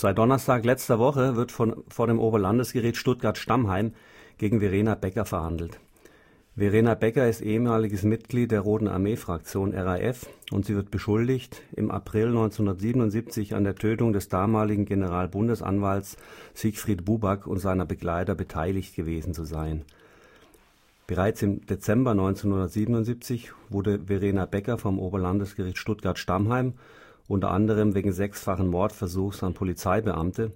Seit Donnerstag letzter Woche wird von, vor dem Oberlandesgericht Stuttgart-Stammheim gegen Verena Becker verhandelt. Verena Becker ist ehemaliges Mitglied der Roten Armee-Fraktion RAF und sie wird beschuldigt, im April 1977 an der Tötung des damaligen Generalbundesanwalts Siegfried Buback und seiner Begleiter beteiligt gewesen zu sein. Bereits im Dezember 1977 wurde Verena Becker vom Oberlandesgericht Stuttgart-Stammheim unter anderem wegen sechsfachen Mordversuchs an Polizeibeamte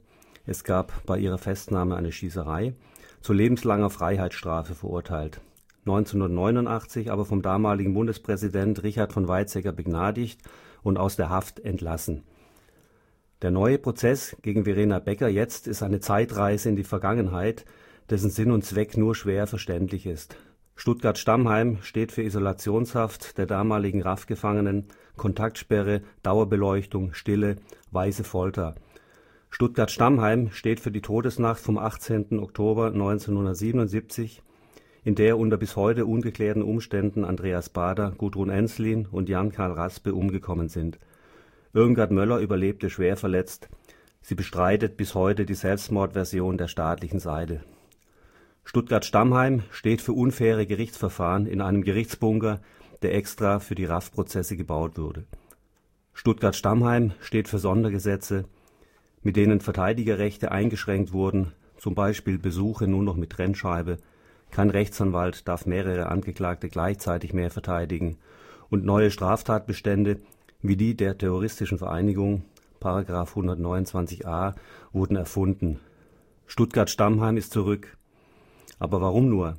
(es gab bei ihrer Festnahme eine Schießerei) zu lebenslanger Freiheitsstrafe verurteilt 1989 aber vom damaligen Bundespräsident Richard von Weizsäcker begnadigt und aus der Haft entlassen. Der neue Prozess gegen Verena Becker jetzt ist eine Zeitreise in die Vergangenheit, dessen Sinn und Zweck nur schwer verständlich ist. Stuttgart-Stammheim steht für Isolationshaft der damaligen RAF-Gefangenen, Kontaktsperre, Dauerbeleuchtung, Stille, weiße Folter. Stuttgart-Stammheim steht für die Todesnacht vom 18. Oktober 1977 in der unter bis heute ungeklärten Umständen Andreas Bader, Gudrun Enslin und Jan-Karl Raspe umgekommen sind. Irmgard Möller überlebte schwer verletzt. Sie bestreitet bis heute die Selbstmordversion der staatlichen Seite. Stuttgart-Stammheim steht für unfaire Gerichtsverfahren in einem Gerichtsbunker, der extra für die RAF-Prozesse gebaut wurde. Stuttgart-Stammheim steht für Sondergesetze, mit denen Verteidigerrechte eingeschränkt wurden, zum Beispiel Besuche nur noch mit Trennscheibe kein Rechtsanwalt darf mehrere Angeklagte gleichzeitig mehr verteidigen, und neue Straftatbestände wie die der terroristischen Vereinigung (§ 129a) wurden erfunden. Stuttgart-Stammheim ist zurück. Aber warum nur?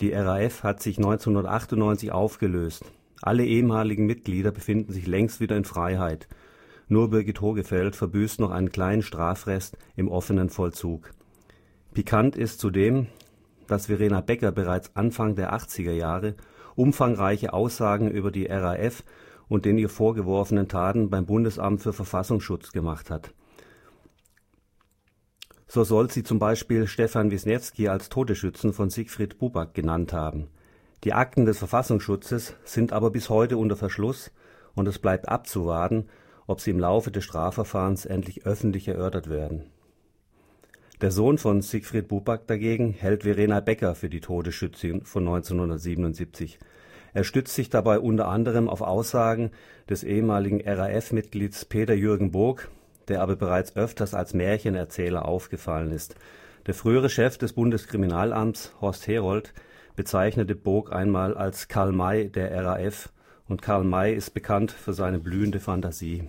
Die RAF hat sich 1998 aufgelöst. Alle ehemaligen Mitglieder befinden sich längst wieder in Freiheit. Nur Birgit Hogefeld verbüßt noch einen kleinen Strafrest im offenen Vollzug. Pikant ist zudem dass Verena Becker bereits Anfang der 80er Jahre umfangreiche Aussagen über die RAF und den ihr vorgeworfenen Taten beim Bundesamt für Verfassungsschutz gemacht hat. So soll sie zum Beispiel Stefan Wisniewski als Todesschützen von Siegfried Buback genannt haben. Die Akten des Verfassungsschutzes sind aber bis heute unter Verschluss und es bleibt abzuwarten, ob sie im Laufe des Strafverfahrens endlich öffentlich erörtert werden der Sohn von Siegfried Buback dagegen hält Verena Becker für die Todesschützin von 1977. Er stützt sich dabei unter anderem auf Aussagen des ehemaligen RAF-Mitglieds Peter-Jürgen Burg, der aber bereits öfters als Märchenerzähler aufgefallen ist. Der frühere Chef des Bundeskriminalamts, Horst Herold, bezeichnete Burg einmal als Karl May der RAF und Karl May ist bekannt für seine blühende Fantasie.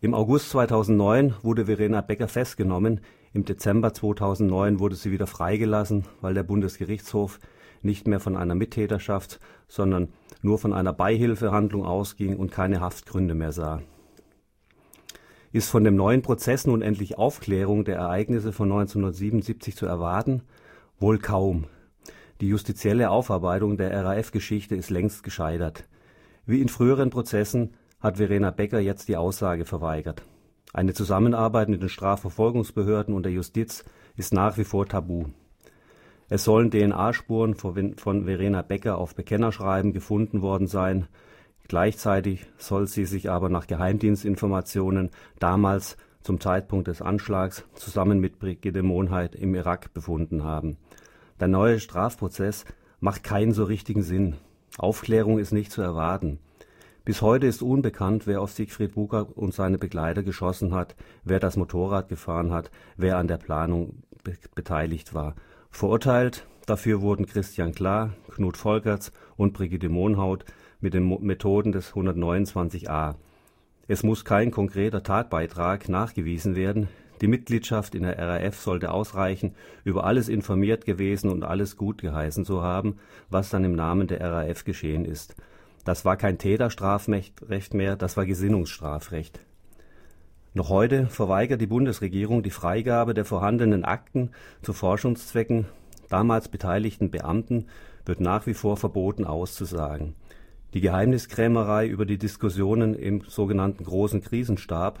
Im August 2009 wurde Verena Becker festgenommen im Dezember 2009 wurde sie wieder freigelassen, weil der Bundesgerichtshof nicht mehr von einer Mittäterschaft, sondern nur von einer Beihilfehandlung ausging und keine Haftgründe mehr sah. Ist von dem neuen Prozess nun endlich Aufklärung der Ereignisse von 1977 zu erwarten? Wohl kaum. Die justizielle Aufarbeitung der RAF-Geschichte ist längst gescheitert. Wie in früheren Prozessen hat Verena Becker jetzt die Aussage verweigert eine Zusammenarbeit mit den Strafverfolgungsbehörden und der Justiz ist nach wie vor tabu. Es sollen DNA-Spuren von Verena Becker auf Bekennerschreiben gefunden worden sein. Gleichzeitig soll sie sich aber nach Geheimdienstinformationen damals zum Zeitpunkt des Anschlags zusammen mit Brigitte Monheit im Irak befunden haben. Der neue Strafprozess macht keinen so richtigen Sinn. Aufklärung ist nicht zu erwarten. Bis heute ist unbekannt, wer auf Siegfried Bucker und seine Begleiter geschossen hat, wer das Motorrad gefahren hat, wer an der Planung be beteiligt war. Verurteilt dafür wurden Christian Klar, Knut Volkerts und Brigitte Mohnhaut mit den Methoden des 129a. Es muss kein konkreter Tatbeitrag nachgewiesen werden. Die Mitgliedschaft in der RAF sollte ausreichen, über alles informiert gewesen und alles gut geheißen zu haben, was dann im Namen der RAF geschehen ist. Das war kein Täterstrafrecht mehr, das war Gesinnungsstrafrecht. Noch heute verweigert die Bundesregierung die Freigabe der vorhandenen Akten zu Forschungszwecken. Damals beteiligten Beamten wird nach wie vor verboten auszusagen. Die Geheimniskrämerei über die Diskussionen im sogenannten Großen Krisenstab,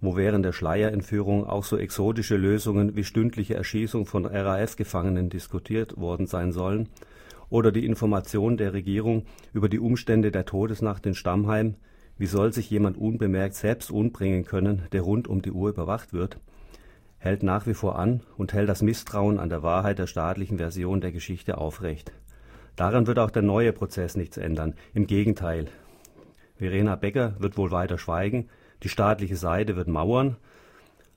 wo während der Schleierentführung auch so exotische Lösungen wie stündliche Erschießung von RAF-Gefangenen diskutiert worden sein sollen, oder die Information der Regierung über die Umstände der Todesnacht in Stammheim, Wie soll sich jemand unbemerkt selbst umbringen können, der rund um die Uhr überwacht wird? hält nach wie vor an und hält das Misstrauen an der Wahrheit der staatlichen Version der Geschichte aufrecht. Daran wird auch der neue Prozess nichts ändern. Im Gegenteil. Verena Becker wird wohl weiter schweigen, die staatliche Seite wird mauern.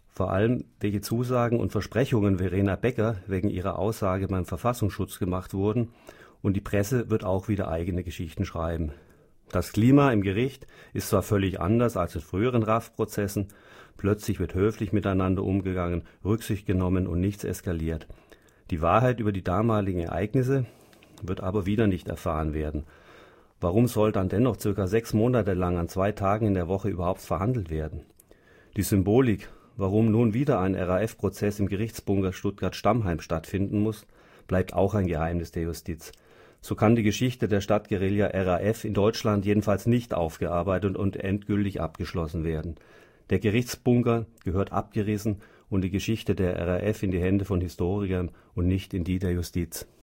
Vor allem, welche Zusagen und Versprechungen Verena Becker wegen ihrer Aussage beim Verfassungsschutz gemacht wurden, und die Presse wird auch wieder eigene Geschichten schreiben. Das Klima im Gericht ist zwar völlig anders als in früheren RAF-Prozessen, plötzlich wird höflich miteinander umgegangen, Rücksicht genommen und nichts eskaliert. Die Wahrheit über die damaligen Ereignisse wird aber wieder nicht erfahren werden. Warum soll dann dennoch circa sechs Monate lang an zwei Tagen in der Woche überhaupt verhandelt werden? Die Symbolik, warum nun wieder ein RAF-Prozess im Gerichtsbunker Stuttgart-Stammheim stattfinden muss, bleibt auch ein Geheimnis der Justiz. So kann die Geschichte der Stadtguerilla RAF in Deutschland jedenfalls nicht aufgearbeitet und endgültig abgeschlossen werden. Der Gerichtsbunker gehört abgerissen und die Geschichte der RAF in die Hände von Historikern und nicht in die der Justiz